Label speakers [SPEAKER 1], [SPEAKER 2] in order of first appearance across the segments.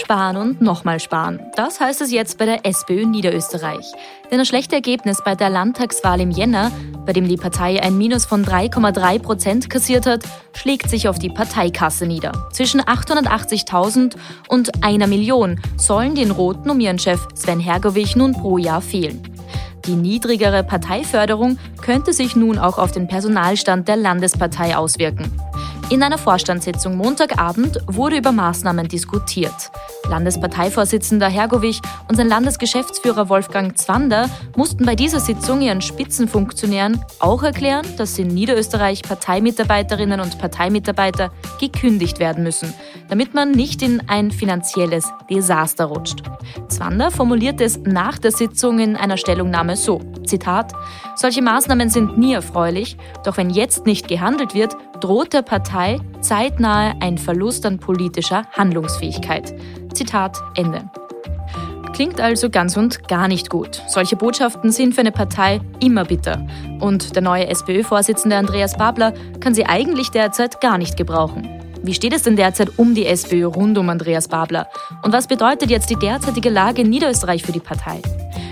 [SPEAKER 1] Sparen, und nochmal sparen. Das heißt es jetzt bei der SPÖ Niederösterreich. Denn das schlechte Ergebnis bei der Landtagswahl im Jänner, bei dem die Partei ein Minus von 3,3 Prozent kassiert hat, schlägt sich auf die Parteikasse nieder. Zwischen 880.000 und einer Million sollen den Roten um ihren Chef Sven Hergovich nun pro Jahr fehlen. Die niedrigere Parteiförderung könnte sich nun auch auf den Personalstand der Landespartei auswirken. In einer Vorstandssitzung Montagabend wurde über Maßnahmen diskutiert. Landesparteivorsitzender Hergovich und sein Landesgeschäftsführer Wolfgang Zwander mussten bei dieser Sitzung ihren Spitzenfunktionären auch erklären, dass in Niederösterreich Parteimitarbeiterinnen und Parteimitarbeiter gekündigt werden müssen, damit man nicht in ein finanzielles Desaster rutscht. Zwander formuliert es nach der Sitzung in einer Stellungnahme so, Zitat, solche Maßnahmen sind nie erfreulich, doch wenn jetzt nicht gehandelt wird, droht der Partei zeitnahe ein Verlust an politischer Handlungsfähigkeit. Zitat Ende. Klingt also ganz und gar nicht gut. Solche Botschaften sind für eine Partei immer bitter. Und der neue SPÖ-Vorsitzende Andreas Babler kann sie eigentlich derzeit gar nicht gebrauchen. Wie steht es denn derzeit um die SPÖ rund um Andreas Babler? Und was bedeutet jetzt die derzeitige Lage in Niederösterreich für die Partei?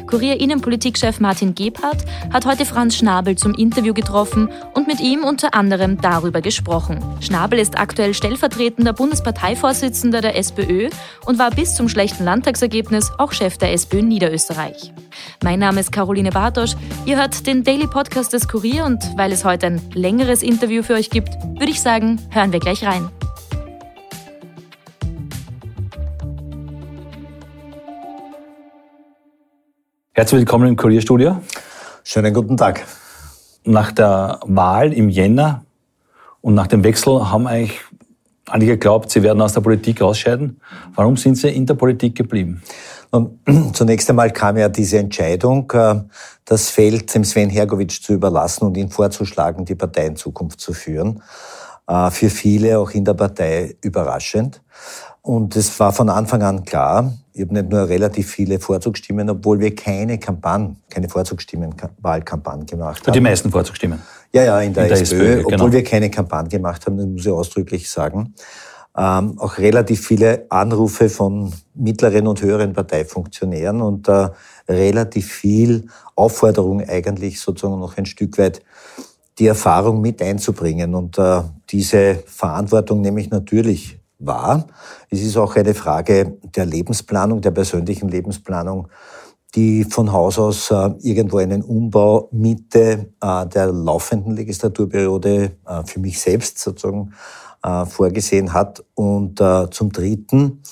[SPEAKER 1] Kurier-Innenpolitikchef Martin Gebhardt hat heute Franz Schnabel zum Interview getroffen und mit ihm unter anderem darüber gesprochen. Schnabel ist aktuell stellvertretender Bundesparteivorsitzender der SPÖ und war bis zum schlechten Landtagsergebnis auch Chef der SPÖ Niederösterreich. Mein Name ist Caroline Bartosch. Ihr hört den Daily Podcast des Kurier und weil es heute ein längeres Interview für euch gibt, würde ich sagen, hören wir gleich rein.
[SPEAKER 2] Herzlich willkommen im Kurierstudio.
[SPEAKER 3] Schönen guten Tag.
[SPEAKER 2] Nach der Wahl im Jänner und nach dem Wechsel haben eigentlich alle geglaubt, Sie werden aus der Politik ausscheiden. Warum sind Sie in der Politik geblieben?
[SPEAKER 3] Und zunächst einmal kam ja diese Entscheidung, äh, das Feld dem Sven Hergovic zu überlassen und ihn vorzuschlagen, die Partei in Zukunft zu führen. Äh, für viele auch in der Partei überraschend. Und es war von Anfang an klar, ich habe nicht nur relativ viele Vorzugsstimmen, obwohl wir keine Kampagne, keine Vorzugsstimmenwahlkampagne gemacht haben.
[SPEAKER 2] Die meisten Vorzugsstimmen?
[SPEAKER 3] Ja, ja, in der, in der SPÖ, SPÖ genau. obwohl wir keine Kampagne gemacht haben, das muss ich ausdrücklich sagen. Ähm, auch relativ viele Anrufe von mittleren und höheren Parteifunktionären und äh, relativ viel Aufforderung eigentlich sozusagen noch ein Stück weit die Erfahrung mit einzubringen. Und äh, diese Verantwortung nehme ich natürlich wahr. Es ist auch eine Frage der Lebensplanung, der persönlichen Lebensplanung, die von Haus aus äh, irgendwo einen Umbau Mitte äh, der laufenden Legislaturperiode äh, für mich selbst sozusagen äh, vorgesehen hat. Und äh, zum Dritten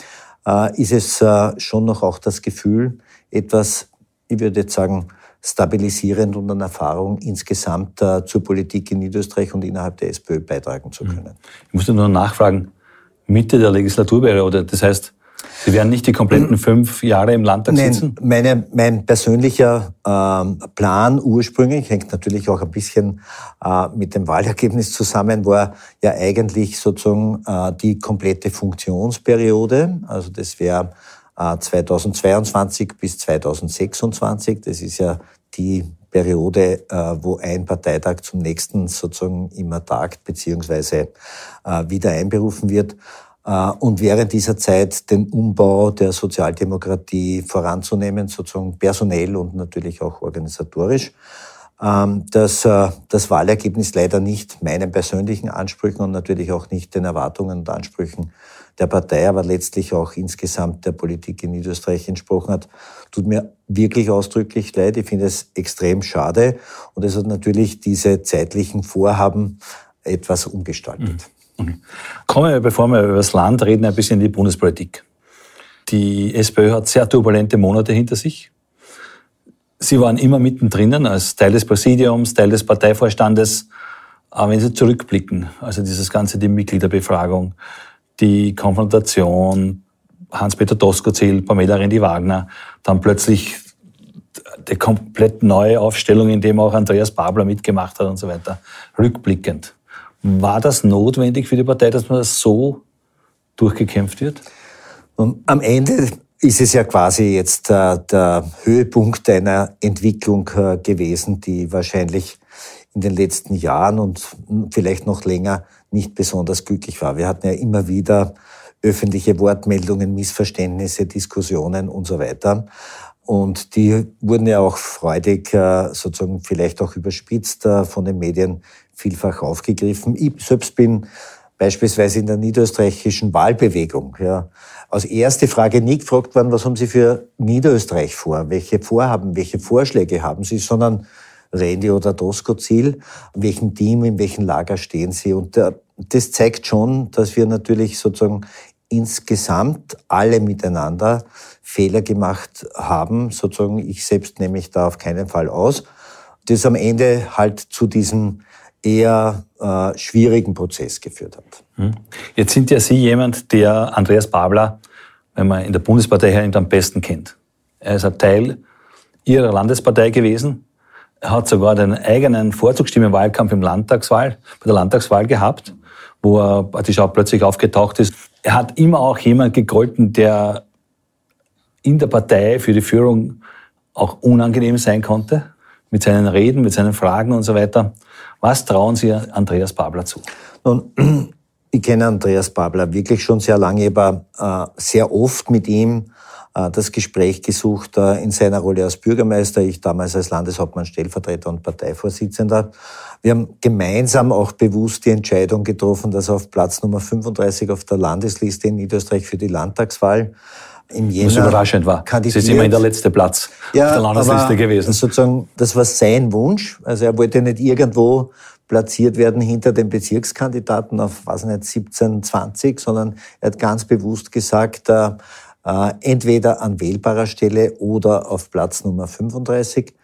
[SPEAKER 3] äh, ist es schon noch auch das Gefühl, etwas, ich würde jetzt sagen, stabilisierend und an Erfahrung insgesamt zur Politik in Niederösterreich und innerhalb der SPÖ beitragen zu können.
[SPEAKER 2] Ich musste nur nachfragen, Mitte der Legislaturperiode. Das heißt, Sie werden nicht die kompletten fünf Jahre im Landtag Nein, sitzen?
[SPEAKER 3] Meine, mein persönlicher ähm, Plan ursprünglich hängt natürlich auch ein bisschen äh, mit dem Wahlergebnis zusammen, war ja eigentlich sozusagen äh, die komplette Funktionsperiode. Also das wäre äh, 2022 bis 2026. Das ist ja die Periode, äh, wo ein Parteitag zum nächsten sozusagen immer tagt beziehungsweise äh, wieder einberufen wird. Äh, und während dieser Zeit den Umbau der Sozialdemokratie voranzunehmen, sozusagen personell und natürlich auch organisatorisch. Ähm, dass das Wahlergebnis leider nicht meinen persönlichen Ansprüchen und natürlich auch nicht den Erwartungen und Ansprüchen der Partei, aber letztlich auch insgesamt der Politik in Niederösterreich entsprochen hat, tut mir wirklich ausdrücklich leid. Ich finde es extrem schade und es hat natürlich diese zeitlichen Vorhaben etwas umgestaltet.
[SPEAKER 2] Mhm. Kommen wir, bevor wir über das Land reden, ein bisschen in die Bundespolitik. Die SPÖ hat sehr turbulente Monate hinter sich. Sie waren immer mittendrin als Teil des Präsidiums, Teil des Parteivorstandes. Aber wenn Sie zurückblicken, also dieses ganze, die Mitgliederbefragung, die Konfrontation, Hans-Peter Doskozil, Pamela Rendi-Wagner, dann plötzlich die komplett neue Aufstellung, in dem auch Andreas Babler mitgemacht hat und so weiter, rückblickend. War das notwendig für die Partei, dass man das so durchgekämpft wird?
[SPEAKER 3] Am Ende ist es ja quasi jetzt äh, der Höhepunkt einer Entwicklung äh, gewesen, die wahrscheinlich in den letzten Jahren und vielleicht noch länger nicht besonders glücklich war. Wir hatten ja immer wieder öffentliche Wortmeldungen, Missverständnisse, Diskussionen und so weiter. Und die wurden ja auch freudig, äh, sozusagen vielleicht auch überspitzt von den Medien vielfach aufgegriffen. Ich selbst bin beispielsweise in der niederösterreichischen Wahlbewegung, ja, als erste Frage nie gefragt worden, was haben Sie für Niederösterreich vor? Welche Vorhaben, welche Vorschläge haben Sie? Sondern Randy oder Tosco Ziel, in welchem Team, in welchem Lager stehen Sie? Und äh, das zeigt schon, dass wir natürlich sozusagen insgesamt alle miteinander Fehler gemacht haben. Sozusagen, ich selbst nehme mich da auf keinen Fall aus. Das am Ende halt zu diesem eher äh, schwierigen Prozess geführt hat.
[SPEAKER 2] Hm. Jetzt sind ja Sie jemand, der Andreas Babler, wenn man in der Bundespartei her am besten kennt. Er ist ein Teil Ihrer Landespartei gewesen. Er hat sogar den eigenen Vorzugsstimmenwahlkampf im Landtagswahl, bei der Landtagswahl gehabt, wo er praktisch auch plötzlich aufgetaucht ist. Er hat immer auch jemand gegolten, der in der Partei für die Führung auch unangenehm sein konnte, mit seinen Reden, mit seinen Fragen und so weiter. Was trauen Sie Andreas Babler zu?
[SPEAKER 3] Nun, ich kenne Andreas Babler wirklich schon sehr lange, aber äh, sehr oft mit ihm äh, das Gespräch gesucht äh, in seiner Rolle als Bürgermeister, ich damals als Landeshauptmann, Stellvertreter und Parteivorsitzender. Wir haben gemeinsam auch bewusst die Entscheidung getroffen, dass er auf Platz Nummer 35 auf der Landesliste in Niederösterreich für die Landtagswahl
[SPEAKER 2] im Jänner Was überraschend war. Sie ist immer in der letzte Platz
[SPEAKER 3] ja, auf der Landesliste gewesen. Sozusagen, das war sein Wunsch. Also er wollte nicht irgendwo platziert werden hinter den Bezirkskandidaten auf, was nicht, 17, 20, sondern er hat ganz bewusst gesagt, äh, äh, entweder an wählbarer Stelle oder auf Platz Nummer 35.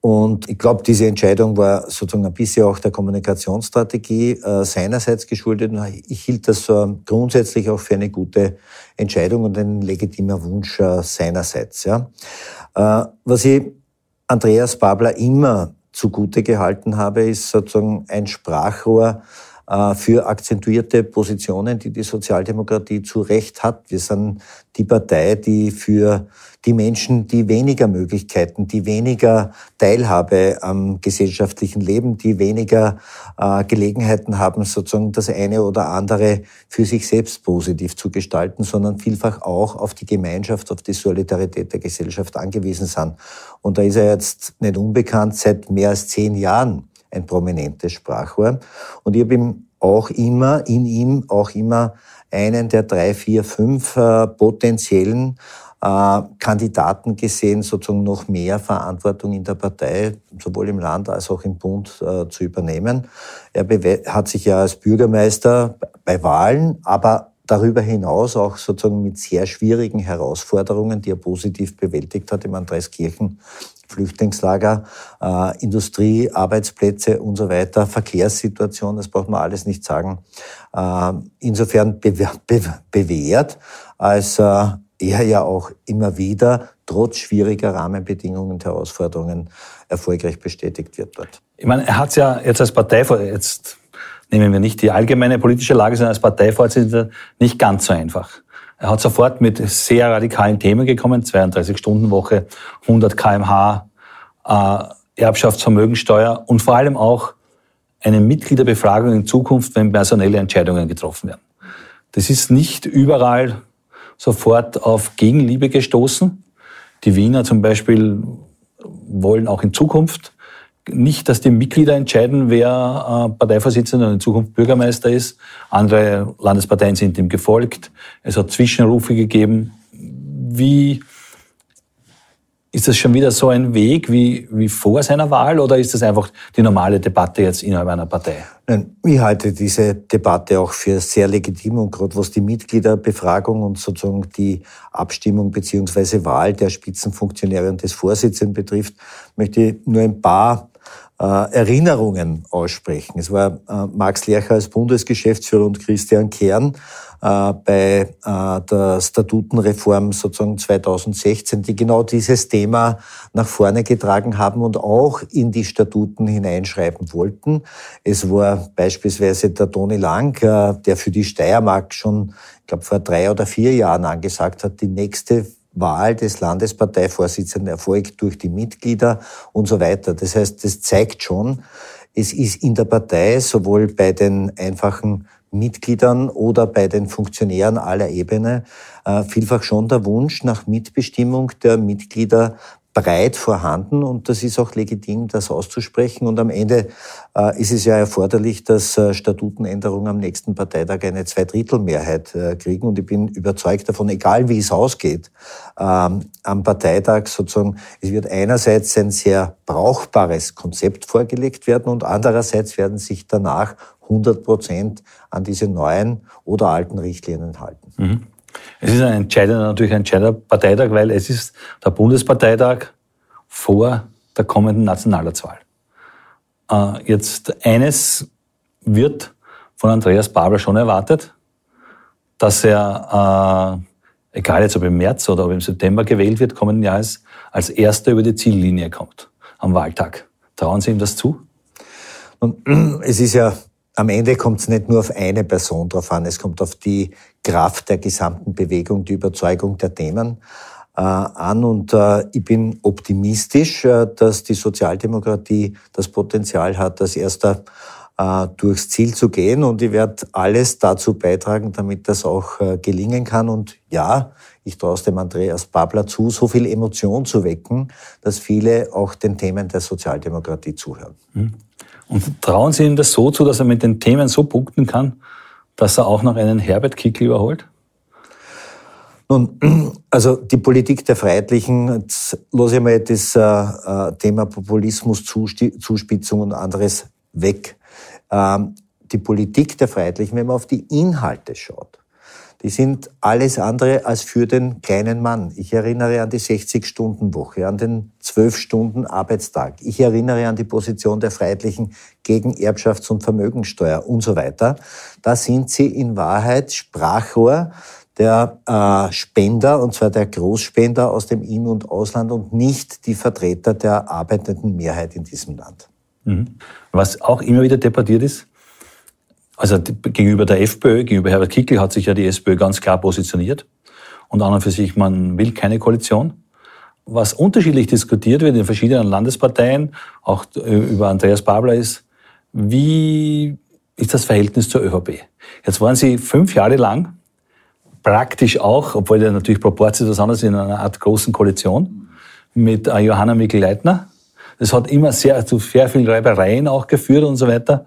[SPEAKER 3] Und ich glaube, diese Entscheidung war sozusagen ein bisschen auch der Kommunikationsstrategie äh, seinerseits geschuldet. Ich hielt das äh, grundsätzlich auch für eine gute Entscheidung und ein legitimer Wunsch äh, seinerseits. Ja. Äh, was ich Andreas Babler immer zugute gehalten habe, ist sozusagen ein Sprachrohr für akzentuierte Positionen, die die Sozialdemokratie zu Recht hat. Wir sind die Partei, die für die Menschen, die weniger Möglichkeiten, die weniger Teilhabe am gesellschaftlichen Leben, die weniger äh, Gelegenheiten haben, sozusagen das eine oder andere für sich selbst positiv zu gestalten, sondern vielfach auch auf die Gemeinschaft, auf die Solidarität der Gesellschaft angewiesen sind. Und da ist er jetzt nicht unbekannt seit mehr als zehn Jahren ein prominentes Sprachrohr. Und ich habe ihm auch immer, in ihm auch immer einen der drei, vier, fünf äh, potenziellen äh, Kandidaten gesehen, sozusagen noch mehr Verantwortung in der Partei, sowohl im Land als auch im Bund äh, zu übernehmen. Er hat sich ja als Bürgermeister bei Wahlen, aber darüber hinaus auch sozusagen mit sehr schwierigen Herausforderungen, die er positiv bewältigt hat im Andreskirchen Flüchtlingslager, äh, Industrie, Arbeitsplätze und so weiter, Verkehrssituation, das braucht man alles nicht sagen. Äh, insofern bewährt, bewährt als äh, er ja auch immer wieder trotz schwieriger Rahmenbedingungen und Herausforderungen erfolgreich bestätigt wird dort.
[SPEAKER 2] Ich meine, er hat es ja jetzt als Parteivorsitzender, jetzt nehmen wir nicht die allgemeine politische Lage, sondern als Parteivorsitzender nicht ganz so einfach. Er hat sofort mit sehr radikalen Themen gekommen, 32-Stunden-Woche, 100 kmh, Erbschaftsvermögensteuer und vor allem auch eine Mitgliederbefragung in Zukunft, wenn personelle Entscheidungen getroffen werden. Das ist nicht überall sofort auf Gegenliebe gestoßen. Die Wiener zum Beispiel wollen auch in Zukunft nicht, dass die Mitglieder entscheiden, wer äh, Parteivorsitzender und in Zukunft Bürgermeister ist. Andere Landesparteien sind ihm gefolgt. Es hat Zwischenrufe gegeben. Wie ist das schon wieder so ein Weg wie, wie vor seiner Wahl oder ist das einfach die normale Debatte jetzt innerhalb einer Partei?
[SPEAKER 3] Nein, ich halte diese Debatte auch für sehr legitim und gerade was die Mitgliederbefragung und sozusagen die Abstimmung beziehungsweise Wahl der Spitzenfunktionäre und des Vorsitzenden betrifft, möchte ich nur ein paar Erinnerungen aussprechen. Es war äh, Max Lercher als Bundesgeschäftsführer und Christian Kern äh, bei äh, der Statutenreform sozusagen 2016, die genau dieses Thema nach vorne getragen haben und auch in die Statuten hineinschreiben wollten. Es war beispielsweise der Toni Lang, äh, der für die Steiermark schon, ich glaube vor drei oder vier Jahren angesagt hat, die nächste Wahl des Landesparteivorsitzenden erfolgt durch die Mitglieder und so weiter. Das heißt, das zeigt schon, es ist in der Partei sowohl bei den einfachen Mitgliedern oder bei den Funktionären aller Ebene äh, vielfach schon der Wunsch nach Mitbestimmung der Mitglieder breit vorhanden und das ist auch legitim, das auszusprechen. Und am Ende äh, ist es ja erforderlich, dass äh, Statutenänderungen am nächsten Parteitag eine Zweidrittelmehrheit äh, kriegen. Und ich bin überzeugt davon, egal wie es ausgeht, ähm, am Parteitag sozusagen, es wird einerseits ein sehr brauchbares Konzept vorgelegt werden und andererseits werden sich danach 100 Prozent an diese neuen oder alten Richtlinien halten. Mhm.
[SPEAKER 2] Es ist ein entscheidender, natürlich ein entscheidender Parteitag, weil es ist der Bundesparteitag vor der kommenden Nationalratswahl. Äh, jetzt eines wird von Andreas Babel schon erwartet, dass er, äh, egal jetzt ob im März oder ob im September gewählt wird, kommenden Jahres, als erster über die Ziellinie kommt am Wahltag. Trauen Sie ihm das zu?
[SPEAKER 3] Und es ist ja am Ende kommt es nicht nur auf eine Person drauf an, es kommt auf die Kraft der gesamten Bewegung, die Überzeugung der Themen äh, an. Und äh, ich bin optimistisch, äh, dass die Sozialdemokratie das Potenzial hat, als erster äh, durchs Ziel zu gehen. Und ich werde alles dazu beitragen, damit das auch äh, gelingen kann. Und ja, ich traue es dem Andreas Babler zu, so viel Emotion zu wecken, dass viele auch den Themen der Sozialdemokratie zuhören.
[SPEAKER 2] Mhm. Und trauen Sie ihm das so zu, dass er mit den Themen so punkten kann, dass er auch noch einen Herbert Kickl überholt?
[SPEAKER 3] Nun, also die Politik der Freiheitlichen, jetzt lasse ich mal das äh, äh Thema Populismus, Zuspitzung und anderes weg. Ähm, die Politik der Freiheitlichen, wenn man auf die Inhalte schaut, die sind alles andere als für den kleinen Mann. Ich erinnere an die 60-Stunden-Woche, an den 12-Stunden-Arbeitstag. Ich erinnere an die Position der Freiheitlichen gegen Erbschafts- und Vermögensteuer und so weiter. Da sind sie in Wahrheit Sprachrohr der äh, Spender, und zwar der Großspender aus dem In- und Ausland und nicht die Vertreter der arbeitenden Mehrheit in diesem Land.
[SPEAKER 2] Mhm. Was auch immer wieder debattiert ist, also gegenüber der FPÖ, gegenüber Herbert Kickl hat sich ja die SPÖ ganz klar positioniert. Und an und für sich, man will keine Koalition. Was unterschiedlich diskutiert wird in verschiedenen Landesparteien, auch über Andreas Babler ist, wie ist das Verhältnis zur ÖVP? Jetzt waren Sie fünf Jahre lang praktisch auch, obwohl ja natürlich Proportionen was anderes in einer Art großen Koalition mit äh, Johanna Mikl-Leitner. Das hat immer sehr zu sehr vielen Reibereien auch geführt und so weiter.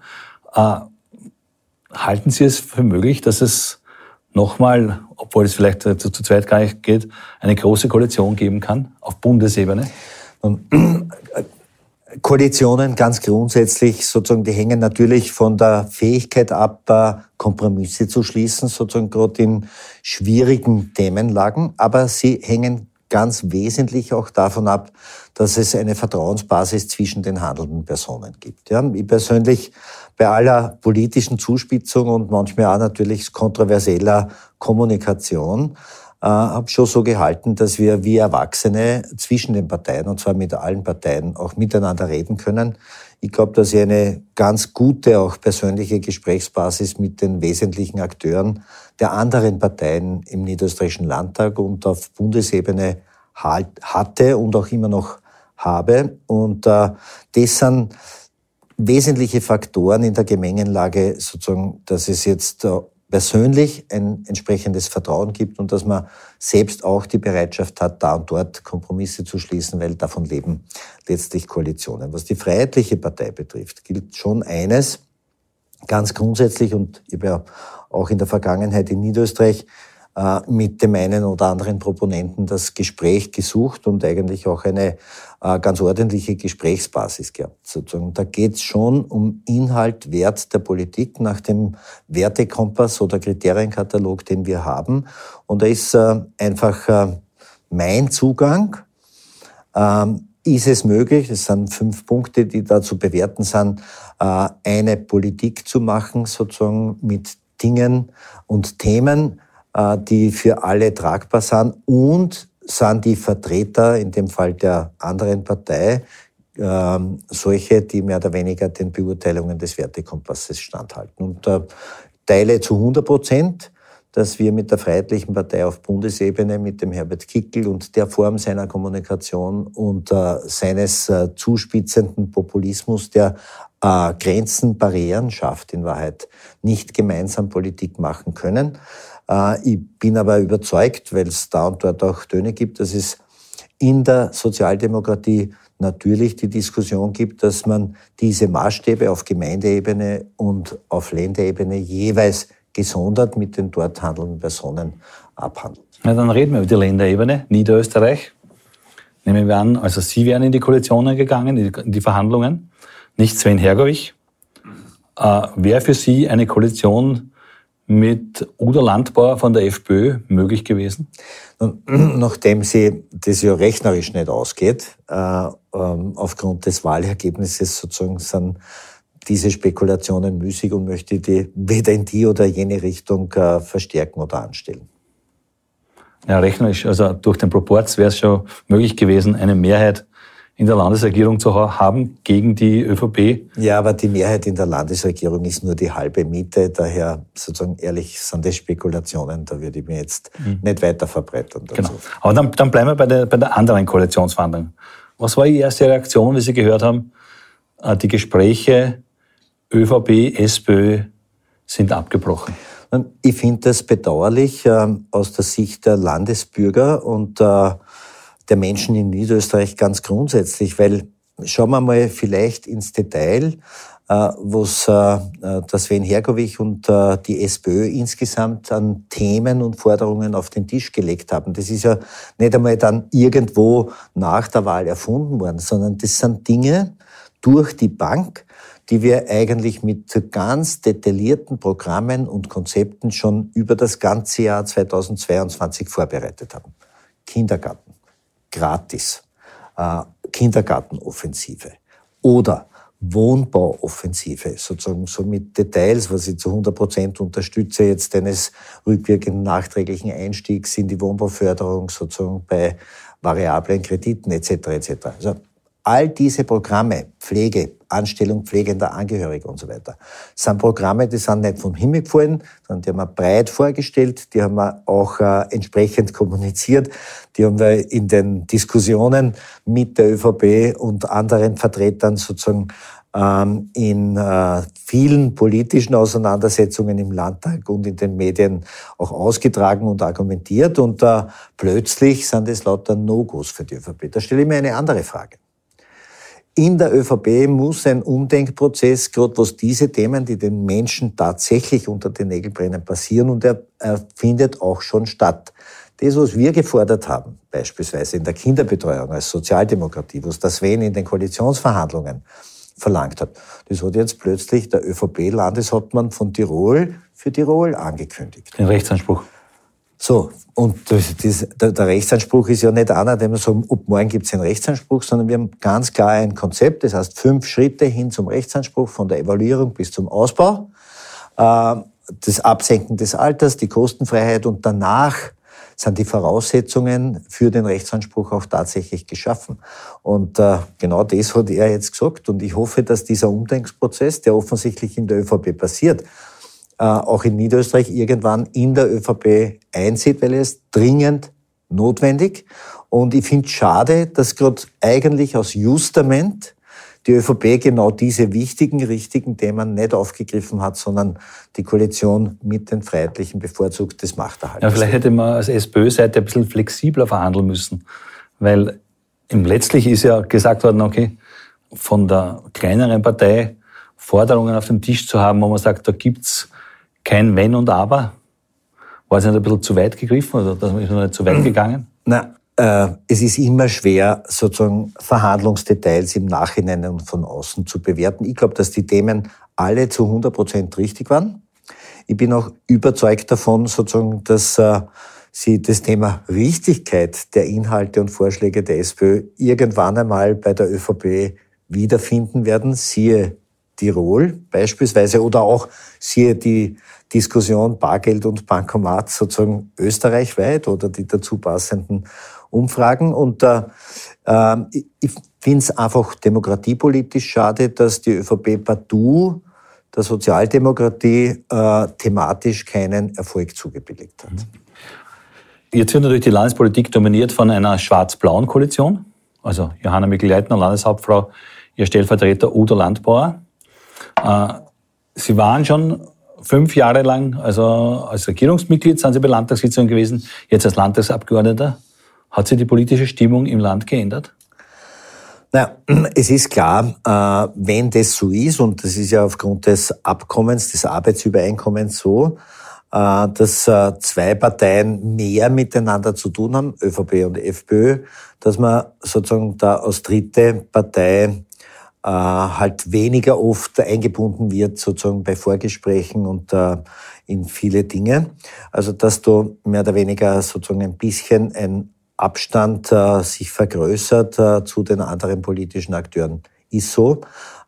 [SPEAKER 2] Äh, Halten Sie es für möglich, dass es nochmal, obwohl es vielleicht zu, zu zweit gar nicht geht, eine große Koalition geben kann auf Bundesebene?
[SPEAKER 3] Und, Koalitionen ganz grundsätzlich sozusagen, die hängen natürlich von der Fähigkeit ab, äh, Kompromisse zu schließen, sozusagen gerade in schwierigen Themenlagen, aber sie hängen ganz wesentlich auch davon ab, dass es eine Vertrauensbasis zwischen den handelnden Personen gibt. Ja, ich persönlich bei aller politischen Zuspitzung und manchmal auch natürlich kontroverseller Kommunikation äh, habe schon so gehalten, dass wir wie Erwachsene zwischen den Parteien, und zwar mit allen Parteien, auch miteinander reden können. Ich glaube, dass ich eine ganz gute, auch persönliche Gesprächsbasis mit den wesentlichen Akteuren der anderen Parteien im Niederösterreichischen Landtag und auf Bundesebene halt, hatte und auch immer noch habe. Und äh, das sind wesentliche Faktoren in der Gemengenlage, sozusagen, dass es jetzt äh, persönlich ein entsprechendes Vertrauen gibt und dass man selbst auch die Bereitschaft hat, da und dort Kompromisse zu schließen, weil davon leben letztlich Koalitionen. Was die Freiheitliche Partei betrifft, gilt schon eines, ganz grundsätzlich, und ich habe ja auch in der Vergangenheit in Niederösterreich mit dem einen oder anderen Proponenten das Gespräch gesucht und eigentlich auch eine äh, ganz ordentliche Gesprächsbasis gehabt. Sozusagen. Da geht es schon um Inhalt, Wert der Politik nach dem Wertekompass oder Kriterienkatalog, den wir haben. Und da ist äh, einfach mein Zugang. Ähm, ist es möglich, es sind fünf Punkte, die da zu bewerten sind, eine Politik zu machen, sozusagen mit Dingen und Themen, äh, die für alle tragbar sind und sind die Vertreter, in dem Fall der anderen Partei, ähm, solche, die mehr oder weniger den Beurteilungen des Wertekompasses standhalten. Und äh, teile zu 100 Prozent dass wir mit der Freiheitlichen Partei auf Bundesebene, mit dem Herbert Kickel und der Form seiner Kommunikation und äh, seines äh, zuspitzenden Populismus, der äh, Grenzen, Barrieren schafft, in Wahrheit nicht gemeinsam Politik machen können. Äh, ich bin aber überzeugt, weil es da und dort auch Töne gibt, dass es in der Sozialdemokratie natürlich die Diskussion gibt, dass man diese Maßstäbe auf Gemeindeebene und auf Länderebene jeweils gesondert mit den dort handelnden Personen abhandelt.
[SPEAKER 2] Na, dann reden wir über die Länderebene, Niederösterreich. Nehmen wir an, also Sie wären in die Koalitionen gegangen, in die Verhandlungen, nicht Sven Hergovich. Äh, Wäre für Sie eine Koalition mit Udo Landbauer von der FPÖ möglich gewesen?
[SPEAKER 3] Und nachdem sie das ja rechnerisch nicht ausgeht, äh, ähm, aufgrund des Wahlergebnisses sozusagen sind diese Spekulationen müßig und möchte die weder in die oder jene Richtung äh, verstärken oder anstellen.
[SPEAKER 2] Ja, rechnerisch, also durch den Proporz wäre es schon möglich gewesen, eine Mehrheit in der Landesregierung zu haben gegen die ÖVP.
[SPEAKER 3] Ja, aber die Mehrheit in der Landesregierung ist nur die halbe Miete. Daher sozusagen ehrlich sind das Spekulationen. Da würde ich mir jetzt mhm. nicht weiter verbreitern.
[SPEAKER 2] Dazu. Genau. Aber dann, dann bleiben wir bei der, bei der anderen Koalitionsverhandlung. Was war Ihre erste Reaktion, wie Sie gehört haben, äh, die Gespräche ÖVP, SPÖ sind abgebrochen?
[SPEAKER 3] Ich finde das bedauerlich äh, aus der Sicht der Landesbürger und äh, der Menschen in Niederösterreich ganz grundsätzlich, weil schauen wir mal vielleicht ins Detail, äh, was äh, äh, der Sven Hergovich und die SPÖ insgesamt an Themen und Forderungen auf den Tisch gelegt haben. Das ist ja nicht einmal dann irgendwo nach der Wahl erfunden worden, sondern das sind Dinge durch die Bank, die wir eigentlich mit ganz detaillierten Programmen und Konzepten schon über das ganze Jahr 2022 vorbereitet haben. Kindergarten, gratis, äh, Kindergartenoffensive oder Wohnbauoffensive, sozusagen so mit Details, was ich zu 100 Prozent unterstütze, jetzt eines rückwirkenden nachträglichen Einstiegs in die Wohnbauförderung, sozusagen bei variablen Krediten etc. etc. Also All diese Programme, Pflege, Anstellung pflegender Angehörige und so weiter, sind Programme, die sind nicht vom Himmel gefallen, sondern die haben wir breit vorgestellt, die haben wir auch äh, entsprechend kommuniziert, die haben wir in den Diskussionen mit der ÖVP und anderen Vertretern sozusagen ähm, in äh, vielen politischen Auseinandersetzungen im Landtag und in den Medien auch ausgetragen und argumentiert und äh, plötzlich sind es lauter No-Gos für die ÖVP. Da stelle ich mir eine andere Frage. In der ÖVP muss ein Umdenkprozess, gerade was diese Themen, die den Menschen tatsächlich unter den Nägeln brennen, passieren und er, er findet auch schon statt. Das, was wir gefordert haben, beispielsweise in der Kinderbetreuung als Sozialdemokratie, was das Sven in den Koalitionsverhandlungen verlangt hat, das hat jetzt plötzlich der ÖVP-Landeshauptmann von Tirol für Tirol angekündigt.
[SPEAKER 2] Den Rechtsanspruch.
[SPEAKER 3] So, und das, das, der, Rechtsanspruch ist ja nicht einer, dem wir sagen, ob morgen gibt es einen Rechtsanspruch, sondern wir haben ganz klar ein Konzept, das heißt fünf Schritte hin zum Rechtsanspruch, von der Evaluierung bis zum Ausbau, äh, das Absenken des Alters, die Kostenfreiheit und danach sind die Voraussetzungen für den Rechtsanspruch auch tatsächlich geschaffen. Und äh, genau das hat er jetzt gesagt. Und ich hoffe, dass dieser Umdenkungsprozess, der offensichtlich in der ÖVP passiert, auch in Niederösterreich irgendwann in der ÖVP einzieht, weil ist dringend notwendig. Und ich finde es schade, dass gerade eigentlich aus Justament die ÖVP genau diese wichtigen, richtigen Themen nicht aufgegriffen hat, sondern die Koalition mit den Freiheitlichen bevorzugt das Machterhalten.
[SPEAKER 2] Ja, vielleicht hätte man als SPÖ-Seite ein bisschen flexibler verhandeln müssen, weil im letztlich ist ja gesagt worden, okay, von der kleineren Partei Forderungen auf dem Tisch zu haben, wo man sagt, da gibt's kein Wenn und Aber? War es nicht ein bisschen zu weit gegriffen oder ist man nicht zu weit gegangen?
[SPEAKER 3] Na, äh, es ist immer schwer, sozusagen Verhandlungsdetails im Nachhinein und von außen zu bewerten. Ich glaube, dass die Themen alle zu 100 Prozent richtig waren. Ich bin auch überzeugt davon, sozusagen, dass äh, Sie das Thema Richtigkeit der Inhalte und Vorschläge der SPÖ irgendwann einmal bei der ÖVP wiederfinden werden. Siehe Tirol beispielsweise oder auch siehe die Diskussion Bargeld und Bankomat sozusagen österreichweit oder die dazu passenden Umfragen. Und äh, äh, ich finde es einfach demokratiepolitisch schade, dass die ÖVP partout der Sozialdemokratie äh, thematisch keinen Erfolg zugebilligt hat.
[SPEAKER 2] Jetzt wird natürlich die Landespolitik dominiert von einer schwarz-blauen Koalition. Also Johanna Mikl-Leitner, Landeshauptfrau, ihr Stellvertreter Udo Landbauer. Äh, Sie waren schon fünf Jahre lang, also als Regierungsmitglied sind Sie bei Landtagssitzungen gewesen, jetzt als Landtagsabgeordneter. Hat sich die politische Stimmung im Land geändert?
[SPEAKER 3] Na, es ist klar, äh, wenn das so ist, und das ist ja aufgrund des Abkommens, des Arbeitsübereinkommens so, äh, dass zwei Parteien mehr miteinander zu tun haben, ÖVP und FPÖ, dass man sozusagen da als dritte Partei halt weniger oft eingebunden wird, sozusagen bei Vorgesprächen und in viele Dinge. Also dass du mehr oder weniger sozusagen ein bisschen ein Abstand äh, sich vergrößert äh, zu den anderen politischen Akteuren. Ist so.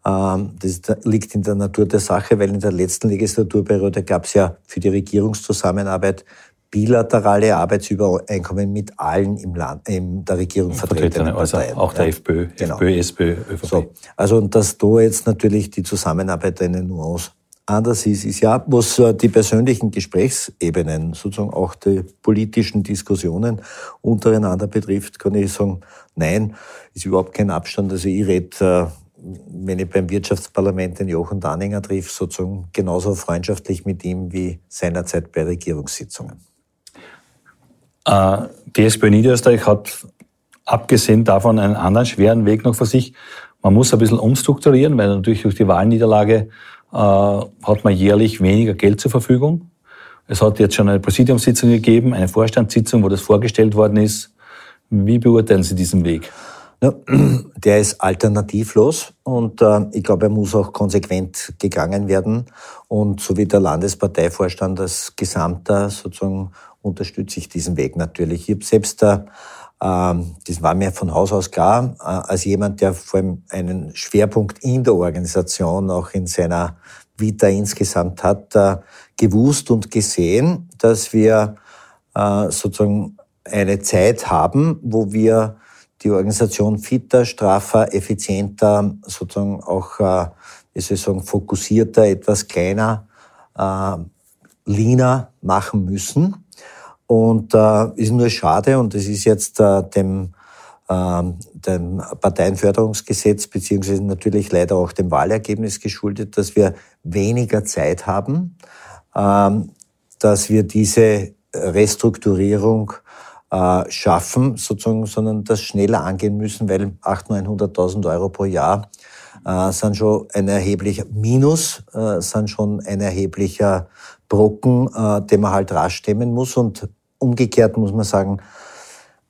[SPEAKER 3] Ähm, das liegt in der Natur der Sache, weil in der letzten Legislaturperiode gab es ja für die Regierungszusammenarbeit bilaterale Arbeitsübereinkommen mit allen im Land, in der Regierung vertretenen
[SPEAKER 2] also Parteien. auch der ja. FPÖ, genau. FPÖ, SPÖ, ÖVP. So,
[SPEAKER 3] also und dass da jetzt natürlich die Zusammenarbeit eine Nuance anders ist, ist ja, was äh, die persönlichen Gesprächsebenen, sozusagen auch die politischen Diskussionen untereinander betrifft, kann ich sagen, nein, ist überhaupt kein Abstand. Also ich rede, äh, wenn ich beim Wirtschaftsparlament den Jochen Danninger triff, sozusagen genauso freundschaftlich mit ihm wie seinerzeit bei Regierungssitzungen.
[SPEAKER 2] Äh, SPÖ Niederösterreich hat abgesehen davon einen anderen schweren Weg noch vor sich. Man muss ein bisschen umstrukturieren, weil natürlich durch die Wahlniederlage äh, hat man jährlich weniger Geld zur Verfügung. Es hat jetzt schon eine Präsidiumssitzung gegeben, eine Vorstandssitzung, wo das vorgestellt worden ist. Wie beurteilen Sie diesen Weg?
[SPEAKER 3] Der ist alternativlos und äh, ich glaube, er muss auch konsequent gegangen werden. Und so wie der Landesparteivorstand als Gesamter sozusagen unterstütze ich diesen Weg natürlich. Ich habe selbst äh, ähm, das war mir von Haus aus klar, äh, als jemand, der vor allem einen Schwerpunkt in der Organisation, auch in seiner Vita insgesamt hat, äh, gewusst und gesehen, dass wir sozusagen eine Zeit haben, wo wir die Organisation fitter, straffer, effizienter, sozusagen auch, wie soll ich sagen, fokussierter, etwas kleiner, leaner machen müssen. Und äh, ist nur schade, und es ist jetzt äh, dem, äh, dem Parteienförderungsgesetz beziehungsweise natürlich leider auch dem Wahlergebnis geschuldet, dass wir weniger Zeit haben, äh, dass wir diese Restrukturierung äh, schaffen, sozusagen, sondern das schneller angehen müssen, weil 800.000, 900.000 Euro pro Jahr äh, sind schon ein erheblicher Minus, äh, sind schon ein erheblicher Brocken, äh, den man halt rasch stemmen muss. Und umgekehrt muss man sagen,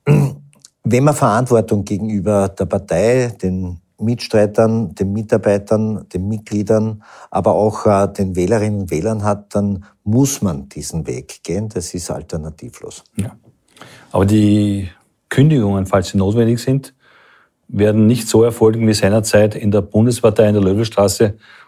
[SPEAKER 3] wenn man Verantwortung gegenüber der Partei, den Mitstreitern, den Mitarbeitern, den Mitgliedern, aber auch äh, den Wählerinnen und Wählern hat, dann muss man diesen Weg gehen. Das ist alternativlos. Ja.
[SPEAKER 2] Aber die Kündigungen, falls sie notwendig sind, werden nicht so erfolgen wie seinerzeit in der Bundespartei in der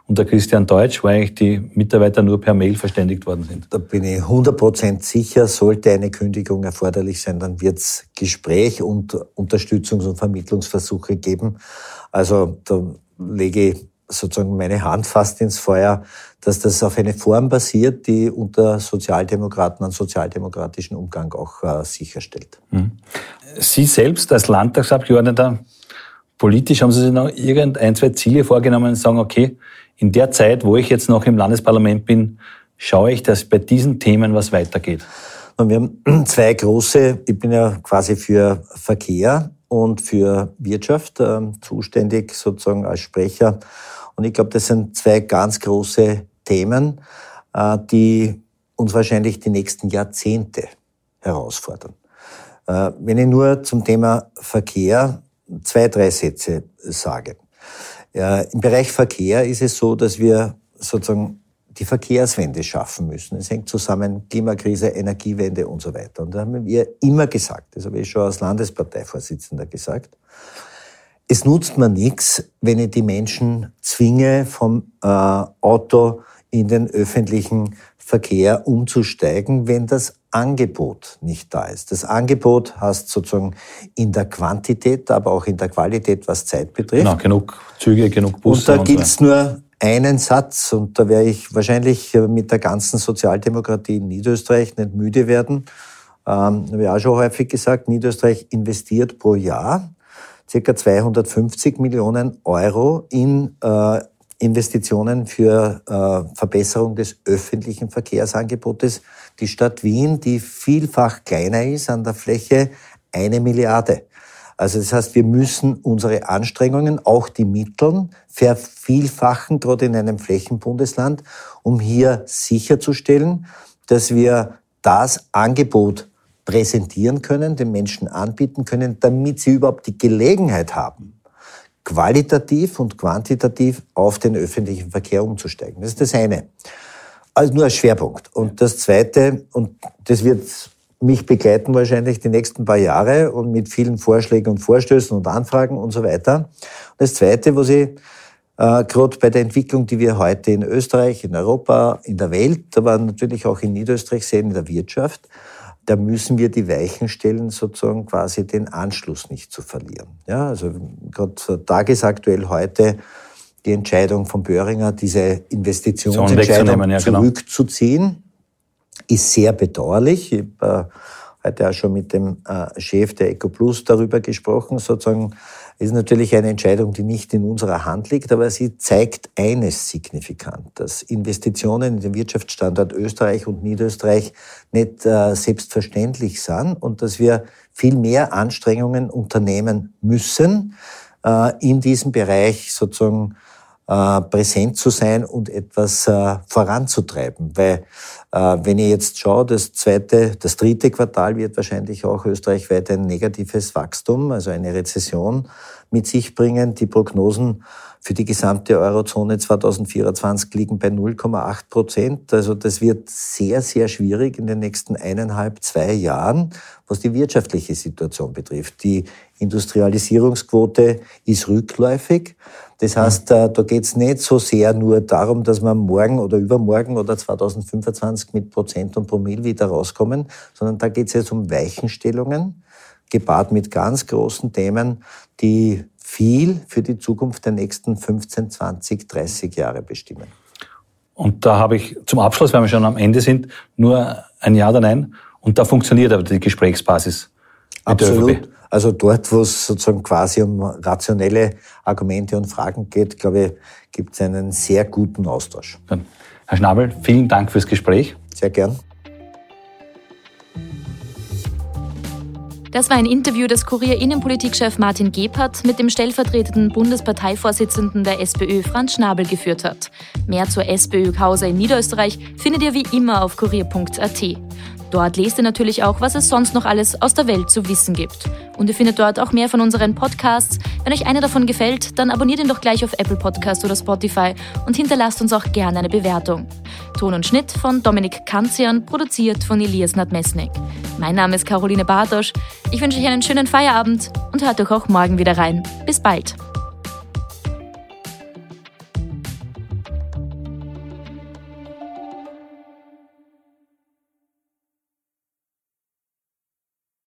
[SPEAKER 2] Löwelstraße unter Christian Deutsch, wo eigentlich die Mitarbeiter nur per Mail verständigt worden sind.
[SPEAKER 3] Da bin ich 100% sicher, sollte eine Kündigung erforderlich sein, dann wird es Gespräch und Unterstützungs- und Vermittlungsversuche geben. Also da lege ich sozusagen meine Hand fast ins Feuer, dass das auf eine Form basiert, die unter Sozialdemokraten einen sozialdemokratischen Umgang auch äh, sicherstellt.
[SPEAKER 2] Mhm. Sie selbst als Landtagsabgeordneter, politisch haben Sie sich noch irgendein, zwei Ziele vorgenommen und sagen, okay, in der Zeit, wo ich jetzt noch im Landesparlament bin, schaue ich, dass bei diesen Themen was weitergeht?
[SPEAKER 3] Und wir haben zwei große, ich bin ja quasi für Verkehr und für Wirtschaft äh, zuständig, sozusagen als Sprecher. Und ich glaube, das sind zwei ganz große Themen, äh, die uns wahrscheinlich die nächsten Jahrzehnte herausfordern. Äh, wenn ich nur zum Thema Verkehr zwei, drei Sätze sage. Ja, Im Bereich Verkehr ist es so, dass wir sozusagen die Verkehrswende schaffen müssen. Es hängt zusammen Klimakrise, Energiewende und so weiter. Und da haben wir immer gesagt, das habe ich schon als Landesparteivorsitzender gesagt, es nutzt mir nichts, wenn ich die Menschen zwinge, vom äh, Auto in den öffentlichen Verkehr umzusteigen, wenn das Angebot nicht da ist. Das Angebot heißt sozusagen in der Quantität, aber auch in der Qualität, was Zeit betrifft.
[SPEAKER 2] Genau, genug Züge, genug Busse.
[SPEAKER 3] Und da gilt es so. nur einen Satz, und da werde ich wahrscheinlich mit der ganzen Sozialdemokratie in Niederösterreich nicht müde werden. Ähm, habe ich auch schon häufig gesagt, Niederösterreich investiert pro Jahr circa 250 Millionen Euro in äh, Investitionen für äh, Verbesserung des öffentlichen Verkehrsangebotes. Die Stadt Wien, die vielfach kleiner ist, an der Fläche eine Milliarde. Also das heißt, wir müssen unsere Anstrengungen, auch die Mittel, vervielfachen, gerade in einem Flächenbundesland, um hier sicherzustellen, dass wir das Angebot präsentieren können, den Menschen anbieten können, damit sie überhaupt die Gelegenheit haben, qualitativ und quantitativ auf den öffentlichen Verkehr umzusteigen. Das ist das eine. Also nur als Schwerpunkt. Und das zweite, und das wird mich begleiten wahrscheinlich die nächsten paar Jahre und mit vielen Vorschlägen und Vorstößen und Anfragen und so weiter. Und das Zweite, was ich äh, gerade bei der Entwicklung, die wir heute in Österreich, in Europa, in der Welt, aber natürlich auch in Niederösterreich sehen, in der Wirtschaft, da müssen wir die Weichen stellen, sozusagen quasi den Anschluss nicht zu verlieren. Ja, also gerade tagesaktuell heute die Entscheidung von Böhringer, diese Investitionsentscheidung ja, genau. zurückzuziehen ist sehr bedauerlich. Ich habe äh, heute auch schon mit dem äh, Chef der EcoPlus darüber gesprochen. Sozusagen ist natürlich eine Entscheidung, die nicht in unserer Hand liegt, aber sie zeigt eines signifikant, dass Investitionen in den Wirtschaftsstandort Österreich und Niederösterreich nicht äh, selbstverständlich sind und dass wir viel mehr Anstrengungen unternehmen müssen, äh, in diesem Bereich sozusagen äh, präsent zu sein und etwas äh, voranzutreiben. Weil wenn ich jetzt schaue, das zweite, das dritte Quartal wird wahrscheinlich auch österreichweit ein negatives Wachstum, also eine Rezession mit sich bringen. Die Prognosen für die gesamte Eurozone 2024 liegen bei 0,8 Prozent. Also das wird sehr, sehr schwierig in den nächsten eineinhalb, zwei Jahren, was die wirtschaftliche Situation betrifft. Die Industrialisierungsquote ist rückläufig. Das heißt, äh, da geht es nicht so sehr nur darum, dass wir morgen oder übermorgen oder 2025 mit Prozent und Promille wieder rauskommen, sondern da geht es jetzt um Weichenstellungen, gepaart mit ganz großen Themen, die viel für die Zukunft der nächsten 15, 20, 30 Jahre bestimmen.
[SPEAKER 2] Und da habe ich zum Abschluss, weil wir schon am Ende sind, nur ein Ja oder Nein. Und da funktioniert aber die Gesprächsbasis.
[SPEAKER 3] Absolut. Also dort, wo es sozusagen quasi um rationelle Argumente und Fragen geht, glaube ich, gibt es einen sehr guten Austausch.
[SPEAKER 2] Herr Schnabel, vielen Dank fürs Gespräch.
[SPEAKER 3] Sehr gern.
[SPEAKER 1] Das war ein Interview, das Kurier-Innenpolitikchef Martin Gebhardt mit dem stellvertretenden Bundesparteivorsitzenden der SPÖ Franz Schnabel geführt hat. Mehr zur SPÖ-Causa in Niederösterreich findet ihr wie immer auf kurier.at. Dort lest ihr natürlich auch, was es sonst noch alles aus der Welt zu wissen gibt. Und ihr findet dort auch mehr von unseren Podcasts. Wenn euch einer davon gefällt, dann abonniert ihn doch gleich auf Apple Podcast oder Spotify und hinterlasst uns auch gerne eine Bewertung. Ton und Schnitt von Dominik Kanzian, produziert von Elias Nadmesnik. Mein Name ist Caroline Bartosch. Ich wünsche euch einen schönen Feierabend und hört euch auch morgen wieder rein. Bis bald.